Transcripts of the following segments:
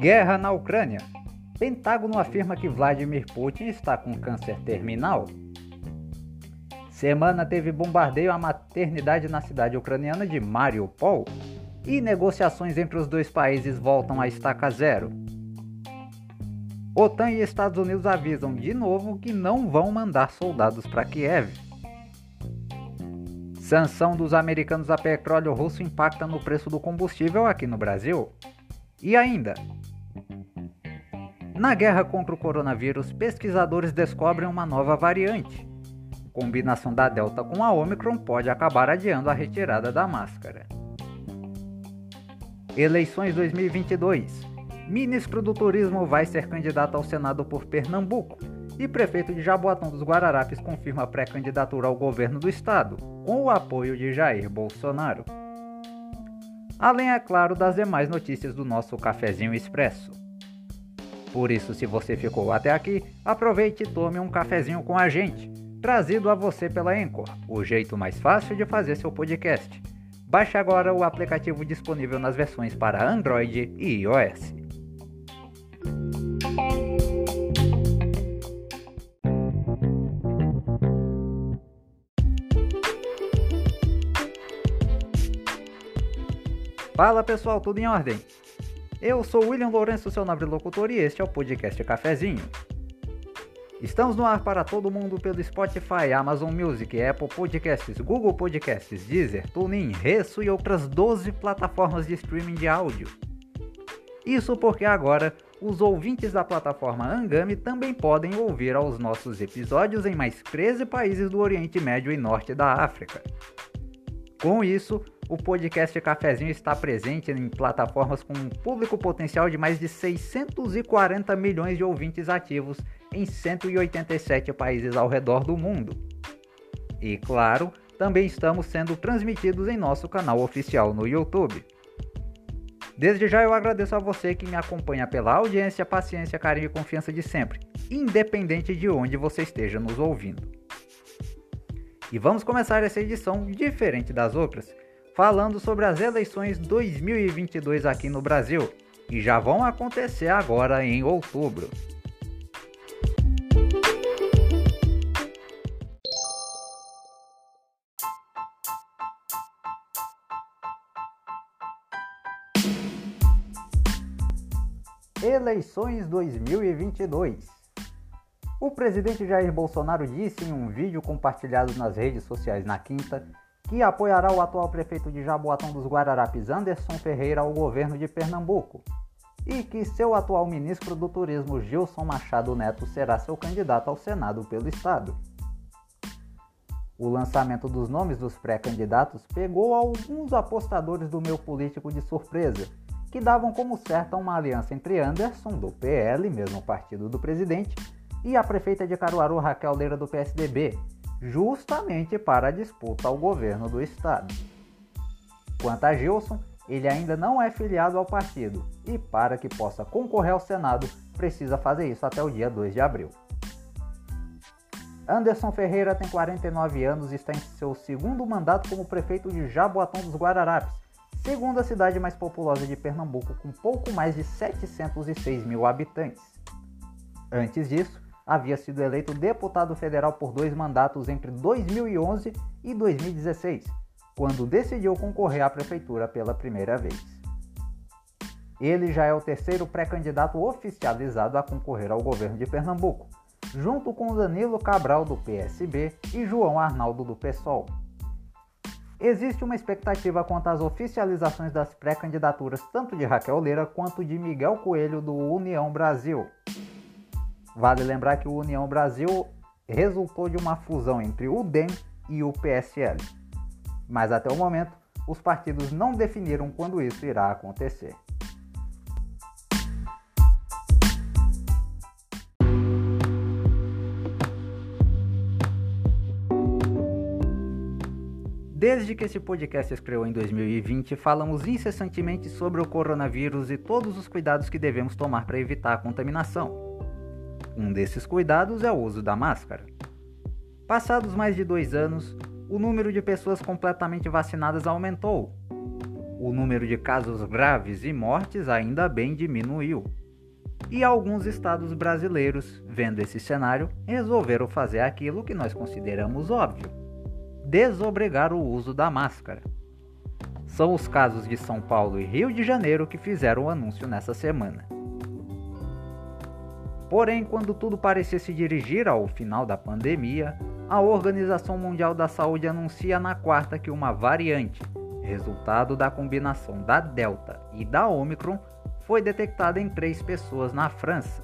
Guerra na Ucrânia. Pentágono afirma que Vladimir Putin está com câncer terminal. Semana teve bombardeio à maternidade na cidade ucraniana de Mariupol. E negociações entre os dois países voltam a estaca zero. OTAN e Estados Unidos avisam de novo que não vão mandar soldados para Kiev. Sanção dos americanos a petróleo russo impacta no preço do combustível aqui no Brasil. E ainda, na guerra contra o coronavírus, pesquisadores descobrem uma nova variante. Combinação da Delta com a Omicron pode acabar adiando a retirada da máscara. Eleições 2022. Ministro do Turismo vai ser candidato ao Senado por Pernambuco e prefeito de Jaboatão dos Guararapes confirma pré-candidatura ao governo do estado, com o apoio de Jair Bolsonaro. Além, é claro, das demais notícias do nosso cafezinho expresso. Por isso, se você ficou até aqui, aproveite e tome um cafezinho com a gente, trazido a você pela Anchor, o jeito mais fácil de fazer seu podcast. Baixe agora o aplicativo disponível nas versões para Android e iOS. Fala pessoal, tudo em ordem? Eu sou William Lourenço, seu nobre locutor, e este é o podcast Cafezinho. Estamos no ar para todo mundo pelo Spotify, Amazon Music, Apple Podcasts, Google Podcasts, Deezer, TuneIn, Resso e outras 12 plataformas de streaming de áudio. Isso porque agora os ouvintes da plataforma Angami também podem ouvir aos nossos episódios em mais 13 países do Oriente Médio e Norte da África. Com isso, o podcast Cafezinho está presente em plataformas com um público potencial de mais de 640 milhões de ouvintes ativos em 187 países ao redor do mundo. E claro, também estamos sendo transmitidos em nosso canal oficial no YouTube. Desde já eu agradeço a você que me acompanha pela audiência, paciência, carinho e confiança de sempre, independente de onde você esteja nos ouvindo. E vamos começar essa edição diferente das outras, falando sobre as eleições 2022 aqui no Brasil, que já vão acontecer agora em outubro. Eleições 2022 O presidente Jair Bolsonaro disse em um vídeo compartilhado nas redes sociais na quinta que apoiará o atual prefeito de Jaboatão dos Guararapes, Anderson Ferreira, ao governo de Pernambuco, e que seu atual ministro do Turismo, Gilson Machado Neto, será seu candidato ao Senado pelo Estado. O lançamento dos nomes dos pré-candidatos pegou alguns apostadores do meu político de surpresa, que davam como certa uma aliança entre Anderson, do PL, mesmo partido do presidente, e a prefeita de Caruaru, Raquel Leira, do PSDB, justamente para a disputa ao governo do estado. Quanto a Gilson, ele ainda não é filiado ao partido e, para que possa concorrer ao Senado, precisa fazer isso até o dia 2 de abril. Anderson Ferreira tem 49 anos e está em seu segundo mandato como prefeito de Jaboatão dos Guararapes, segunda cidade mais populosa de Pernambuco, com pouco mais de 706 mil habitantes. Antes disso, havia sido eleito deputado federal por dois mandatos entre 2011 e 2016, quando decidiu concorrer à prefeitura pela primeira vez. Ele já é o terceiro pré-candidato oficializado a concorrer ao governo de Pernambuco, junto com Danilo Cabral do PSB e João Arnaldo do PSOL. Existe uma expectativa quanto às oficializações das pré-candidaturas tanto de Raquel Leira quanto de Miguel Coelho do União Brasil. Vale lembrar que o União Brasil resultou de uma fusão entre o DEM e o PSL. Mas até o momento, os partidos não definiram quando isso irá acontecer. Desde que esse podcast escreveu em 2020, falamos incessantemente sobre o coronavírus e todos os cuidados que devemos tomar para evitar a contaminação. Um desses cuidados é o uso da máscara. Passados mais de dois anos, o número de pessoas completamente vacinadas aumentou, O número de casos graves e mortes ainda bem diminuiu. E alguns estados brasileiros, vendo esse cenário, resolveram fazer aquilo que nós consideramos óbvio: desobrigar o uso da máscara. São os casos de São Paulo e Rio de Janeiro que fizeram o anúncio nessa semana. Porém, quando tudo parecia se dirigir ao final da pandemia, a Organização Mundial da Saúde anuncia na quarta que uma variante, resultado da combinação da Delta e da Omicron, foi detectada em três pessoas na França.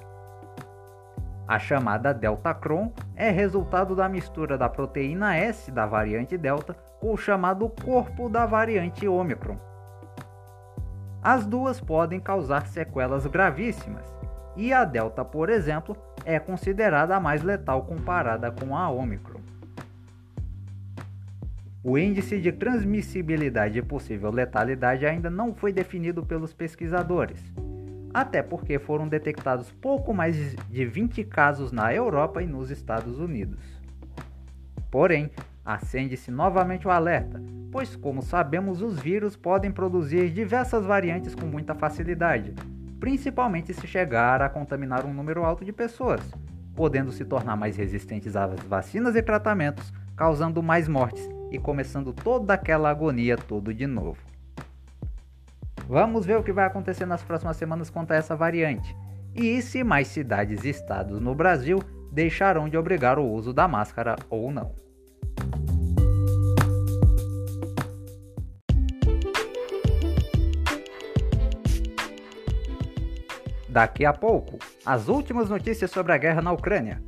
A chamada Delta Cron é resultado da mistura da proteína S da variante Delta com o chamado corpo da variante Omicron. As duas podem causar sequelas gravíssimas, e a Delta, por exemplo, é considerada a mais letal comparada com a Omicron. O índice de transmissibilidade e possível letalidade ainda não foi definido pelos pesquisadores, até porque foram detectados pouco mais de 20 casos na Europa e nos Estados Unidos. Porém, acende-se novamente o alerta, pois, como sabemos, os vírus podem produzir diversas variantes com muita facilidade, principalmente se chegar a contaminar um número alto de pessoas, podendo se tornar mais resistentes às vacinas e tratamentos, causando mais mortes e começando toda aquela agonia tudo de novo. Vamos ver o que vai acontecer nas próximas semanas quanto a essa variante e se mais cidades e estados no Brasil deixarão de obrigar o uso da máscara ou não. Daqui a pouco, as últimas notícias sobre a guerra na Ucrânia.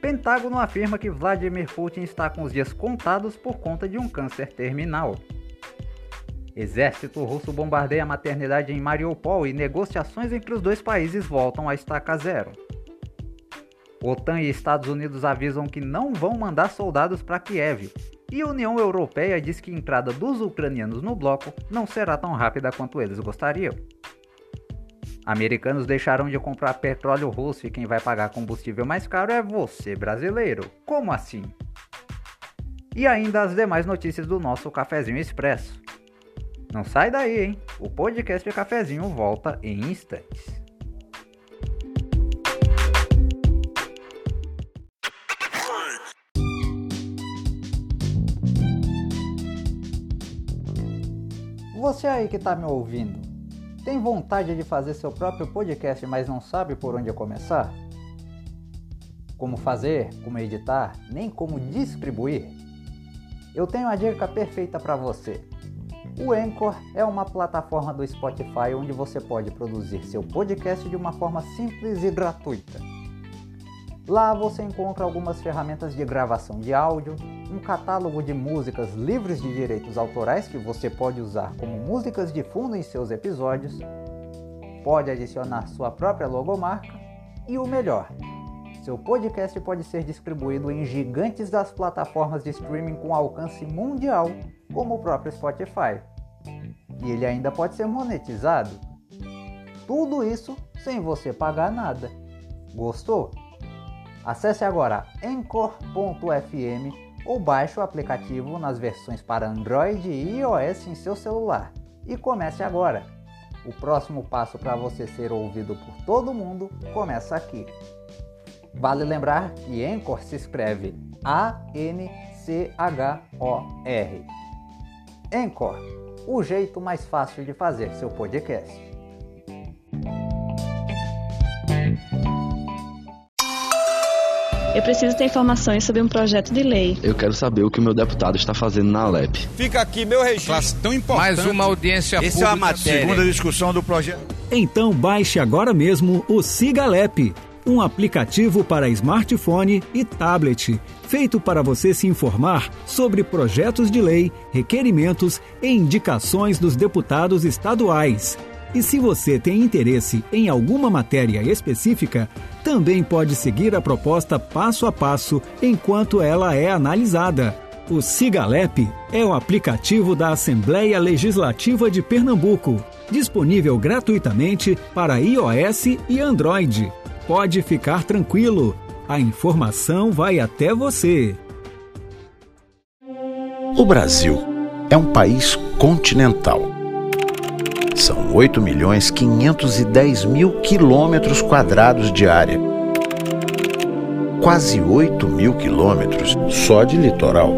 Pentágono afirma que Vladimir Putin está com os dias contados por conta de um câncer terminal. Exército russo bombardeia a maternidade em Mariupol e negociações entre os dois países voltam a estaca zero. OTAN e Estados Unidos avisam que não vão mandar soldados para Kiev, e União Europeia diz que a entrada dos ucranianos no bloco não será tão rápida quanto eles gostariam. Americanos deixaram de comprar petróleo russo e quem vai pagar combustível mais caro é você, brasileiro. Como assim? E ainda as demais notícias do nosso Cafezinho Expresso. Não sai daí, hein? O podcast Cafezinho volta em instantes. Você aí que tá me ouvindo, tem vontade de fazer seu próprio podcast, mas não sabe por onde começar? Como fazer, como editar, nem como distribuir? Eu tenho a dica perfeita para você. O Anchor é uma plataforma do Spotify onde você pode produzir seu podcast de uma forma simples e gratuita. Lá você encontra algumas ferramentas de gravação de áudio, um catálogo de músicas livres de direitos autorais que você pode usar como músicas de fundo em seus episódios, pode adicionar sua própria logomarca e o melhor, seu podcast pode ser distribuído em gigantes das plataformas de streaming com alcance mundial, como o próprio Spotify. E ele ainda pode ser monetizado. Tudo isso sem você pagar nada. Gostou? Acesse agora anchor.fm ou baixe o aplicativo nas versões para Android e iOS em seu celular. E comece agora! O próximo passo para você ser ouvido por todo mundo começa aqui. Vale lembrar que Anchor se escreve A-N-C-H-O-R. Anchor, o jeito mais fácil de fazer seu podcast. Eu preciso ter informações sobre um projeto de lei. Eu quero saber o que o meu deputado está fazendo na Alep. Fica aqui meu registro. tão importante. Mais uma audiência Esse pública. é a matéria. Segunda discussão do projeto. Então baixe agora mesmo o Sigalep, um aplicativo para smartphone e tablet, feito para você se informar sobre projetos de lei, requerimentos e indicações dos deputados estaduais. E se você tem interesse em alguma matéria específica, também pode seguir a proposta passo a passo enquanto ela é analisada. O Sigalep é o aplicativo da Assembleia Legislativa de Pernambuco, disponível gratuitamente para iOS e Android. Pode ficar tranquilo, a informação vai até você. O Brasil é um país continental. São 8 milhões 510 mil quilômetros quadrados de área. Quase 8 mil quilômetros só de litoral.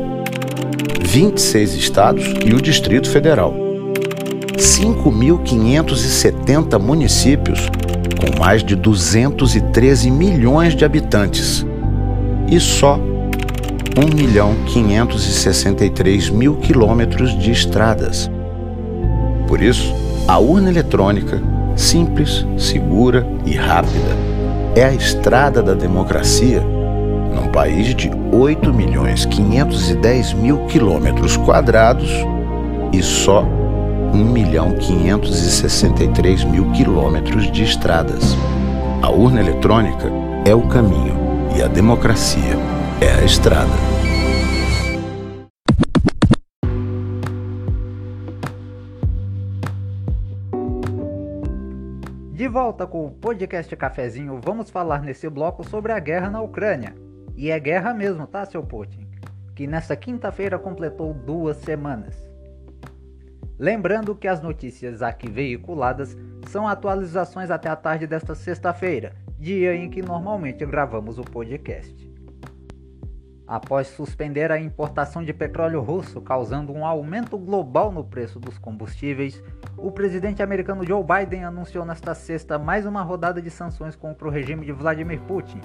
26 estados e o Distrito Federal. 5.570 municípios com mais de 213 milhões de habitantes. E só 1 milhão 563 mil quilômetros de estradas. Por isso, a urna eletrônica, simples, segura e rápida, é a estrada da democracia num país de 8 milhões 510 mil quilômetros quadrados e só 1 milhão 563 mil quilômetros de estradas. A urna eletrônica é o caminho e a democracia é a estrada. Volta com o podcast Cafezinho, vamos falar nesse bloco sobre a guerra na Ucrânia. E é guerra mesmo, tá, seu Putin? Que nesta quinta-feira completou duas semanas. Lembrando que as notícias aqui veiculadas são atualizações até a tarde desta sexta-feira, dia em que normalmente gravamos o podcast após suspender a importação de petróleo russo, causando um aumento global no preço dos combustíveis, o presidente americano Joe Biden anunciou nesta sexta mais uma rodada de sanções contra o regime de Vladimir Putin,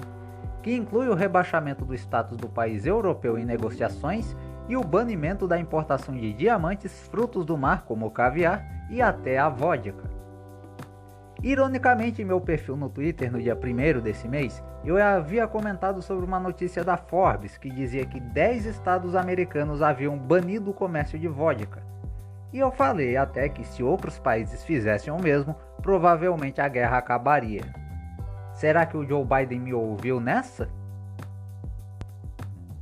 que inclui o rebaixamento do status do país europeu em negociações e o banimento da importação de diamantes, frutos do mar como o caviar e até a vodka. Ironicamente, em meu perfil no Twitter no dia 1 desse mês, eu havia comentado sobre uma notícia da Forbes que dizia que 10 estados americanos haviam banido o comércio de vodka. E eu falei até que se outros países fizessem o mesmo, provavelmente a guerra acabaria. Será que o Joe Biden me ouviu nessa?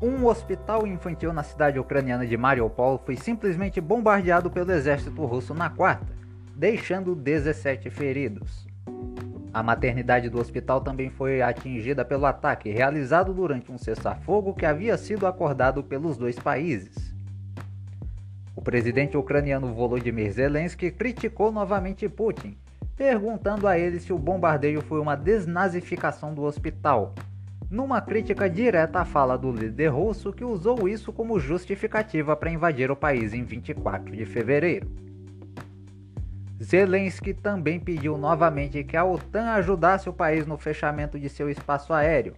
Um hospital infantil na cidade ucraniana de Mariupol foi simplesmente bombardeado pelo exército russo na quarta deixando 17 feridos. A maternidade do hospital também foi atingida pelo ataque realizado durante um cessar-fogo que havia sido acordado pelos dois países. O presidente ucraniano Volodymyr Zelensky criticou novamente Putin, perguntando a ele se o bombardeio foi uma desnazificação do hospital, numa crítica direta à fala do líder russo que usou isso como justificativa para invadir o país em 24 de fevereiro. Zelensky também pediu novamente que a OTAN ajudasse o país no fechamento de seu espaço aéreo,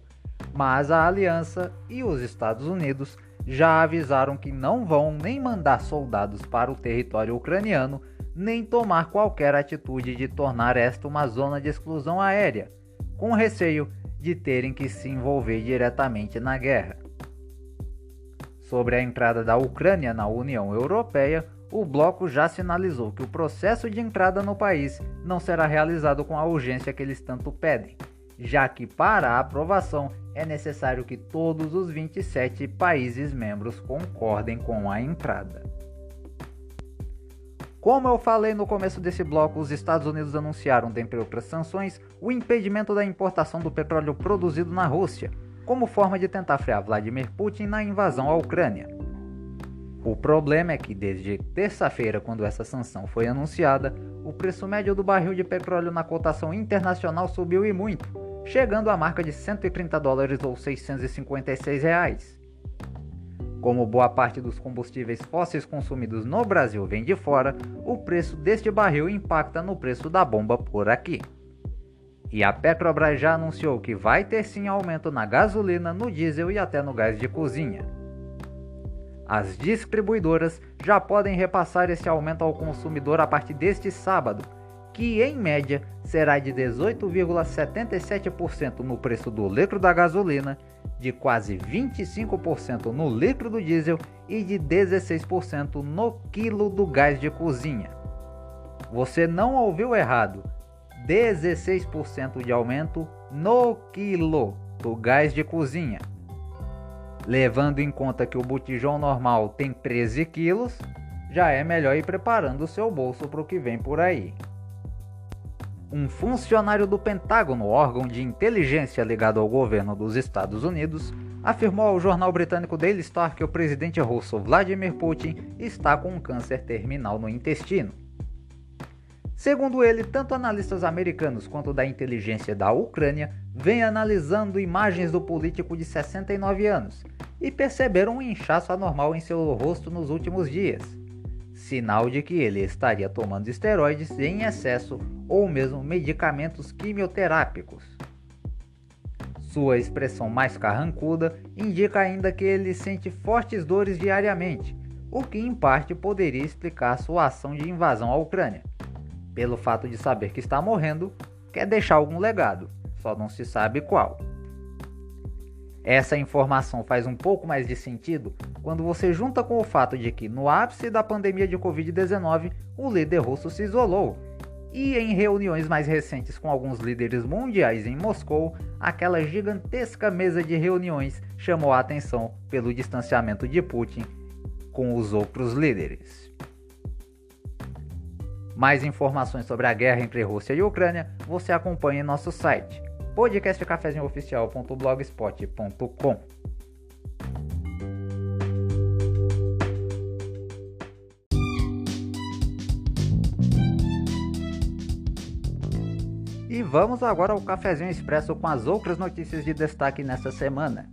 mas a aliança e os Estados Unidos já avisaram que não vão nem mandar soldados para o território ucraniano, nem tomar qualquer atitude de tornar esta uma zona de exclusão aérea, com receio de terem que se envolver diretamente na guerra. Sobre a entrada da Ucrânia na União Europeia, o bloco já sinalizou que o processo de entrada no país não será realizado com a urgência que eles tanto pedem, já que para a aprovação é necessário que todos os 27 países membros concordem com a entrada. Como eu falei no começo desse bloco, os Estados Unidos anunciaram, dentre outras sanções, o impedimento da importação do petróleo produzido na Rússia, como forma de tentar frear Vladimir Putin na invasão à Ucrânia. O problema é que desde terça-feira, quando essa sanção foi anunciada, o preço médio do barril de petróleo na cotação internacional subiu e muito, chegando à marca de 130 dólares ou 656 reais. Como boa parte dos combustíveis fósseis consumidos no Brasil vem de fora, o preço deste barril impacta no preço da bomba por aqui. E a Petrobras já anunciou que vai ter sim aumento na gasolina, no diesel e até no gás de cozinha. As distribuidoras já podem repassar esse aumento ao consumidor a partir deste sábado, que em média será de 18,77% no preço do litro da gasolina, de quase 25% no litro do diesel e de 16% no quilo do gás de cozinha. Você não ouviu errado, 16% de aumento no quilo do gás de cozinha. Levando em conta que o botijão normal tem 13 quilos, já é melhor ir preparando o seu bolso para o que vem por aí. Um funcionário do Pentágono, órgão de inteligência ligado ao governo dos Estados Unidos, afirmou ao jornal britânico Daily Star que o presidente russo Vladimir Putin está com um câncer terminal no intestino. Segundo ele, tanto analistas americanos quanto da inteligência da Ucrânia vêm analisando imagens do político de 69 anos e perceberam um inchaço anormal em seu rosto nos últimos dias, sinal de que ele estaria tomando esteroides em excesso ou mesmo medicamentos quimioterápicos. Sua expressão mais carrancuda indica ainda que ele sente fortes dores diariamente, o que em parte poderia explicar sua ação de invasão à Ucrânia pelo fato de saber que está morrendo, quer deixar algum legado, só não se sabe qual. Essa informação faz um pouco mais de sentido quando você junta com o fato de que, no ápice da pandemia de Covid-19, o líder russo se isolou. E em reuniões mais recentes com alguns líderes mundiais em Moscou, aquela gigantesca mesa de reuniões chamou a atenção pelo distanciamento de Putin com os outros líderes. Mais informações sobre a guerra entre Rússia e Ucrânia você acompanha em nosso site podcastcafezinhooficial.blogspot.com. E vamos agora ao cafezinho expresso com as outras notícias de destaque nesta semana.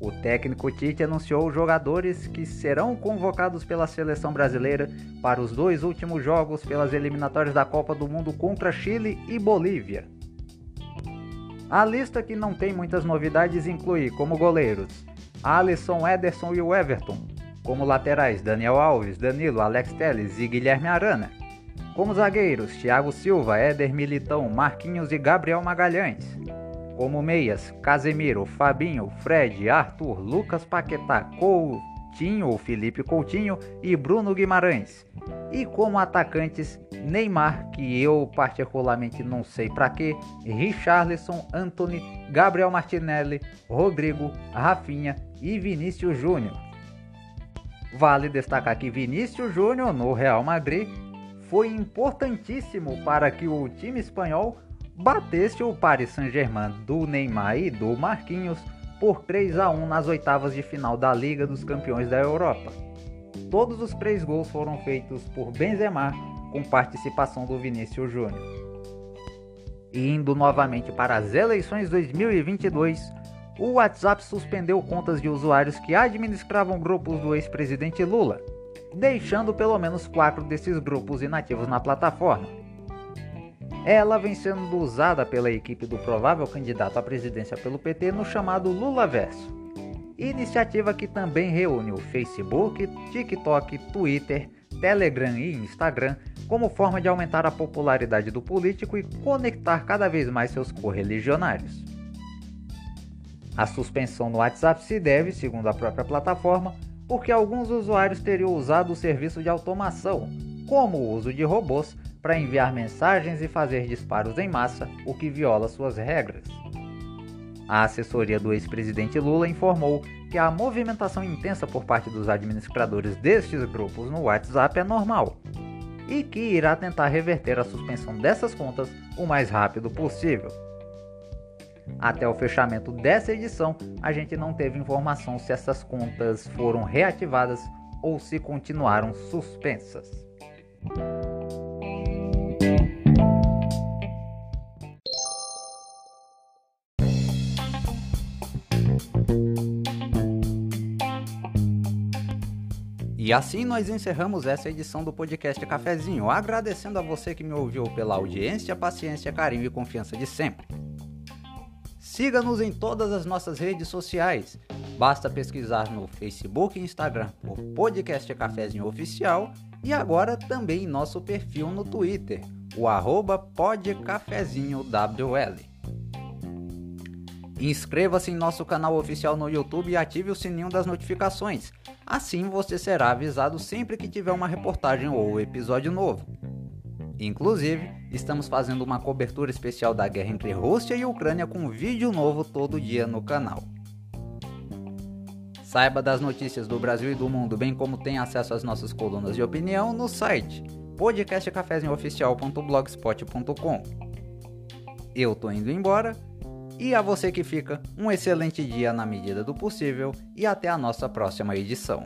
O técnico Tite anunciou os jogadores que serão convocados pela seleção brasileira para os dois últimos jogos pelas eliminatórias da Copa do Mundo contra Chile e Bolívia. A lista que não tem muitas novidades inclui como goleiros Alisson, Ederson e o Everton, como laterais Daniel Alves, Danilo, Alex Telles e Guilherme Arana, como zagueiros Thiago Silva, Éder Militão, Marquinhos e Gabriel Magalhães como meias Casemiro, Fabinho, Fred, Arthur, Lucas Paquetá, Coutinho ou Felipe Coutinho e Bruno Guimarães. E como atacantes Neymar, que eu particularmente não sei para que, Richarlison, Anthony, Gabriel Martinelli, Rodrigo, Rafinha e Vinícius Júnior. Vale destacar que Vinícius Júnior no Real Madrid foi importantíssimo para que o time espanhol batesse o Paris Saint-Germain do Neymar e do Marquinhos por 3 a 1 nas oitavas de final da Liga dos Campeões da Europa. Todos os três gols foram feitos por Benzema, com participação do Vinícius Júnior. Indo novamente para as eleições 2022, o WhatsApp suspendeu contas de usuários que administravam grupos do ex-presidente Lula, deixando pelo menos quatro desses grupos inativos na plataforma. Ela vem sendo usada pela equipe do provável candidato à presidência pelo PT no chamado Lula Verso. Iniciativa que também reúne o Facebook, TikTok, Twitter, Telegram e Instagram como forma de aumentar a popularidade do político e conectar cada vez mais seus correligionários. A suspensão no WhatsApp se deve, segundo a própria plataforma, porque alguns usuários teriam usado o serviço de automação, como o uso de robôs, para enviar mensagens e fazer disparos em massa, o que viola suas regras. A assessoria do ex-presidente Lula informou que a movimentação intensa por parte dos administradores destes grupos no WhatsApp é normal e que irá tentar reverter a suspensão dessas contas o mais rápido possível. Até o fechamento dessa edição, a gente não teve informação se essas contas foram reativadas ou se continuaram suspensas. E assim nós encerramos essa edição do podcast Cafezinho, agradecendo a você que me ouviu pela audiência, paciência, carinho e confiança de sempre. Siga-nos em todas as nossas redes sociais. Basta pesquisar no Facebook e Instagram por Podcast Cafezinho Oficial e agora também em nosso perfil no Twitter, o arroba podcafezinhowl. Inscreva-se em nosso canal oficial no YouTube e ative o sininho das notificações Assim você será avisado sempre que tiver uma reportagem ou episódio novo. Inclusive, estamos fazendo uma cobertura especial da guerra entre Rússia e Ucrânia com vídeo novo todo dia no canal. Saiba das notícias do Brasil e do mundo, bem como tem acesso às nossas colunas de opinião no site podcastcafezinhooficial.blogspot.com. Eu tô indo embora E a você que fica, um excelente dia na medida do possível e até a nossa próxima edição.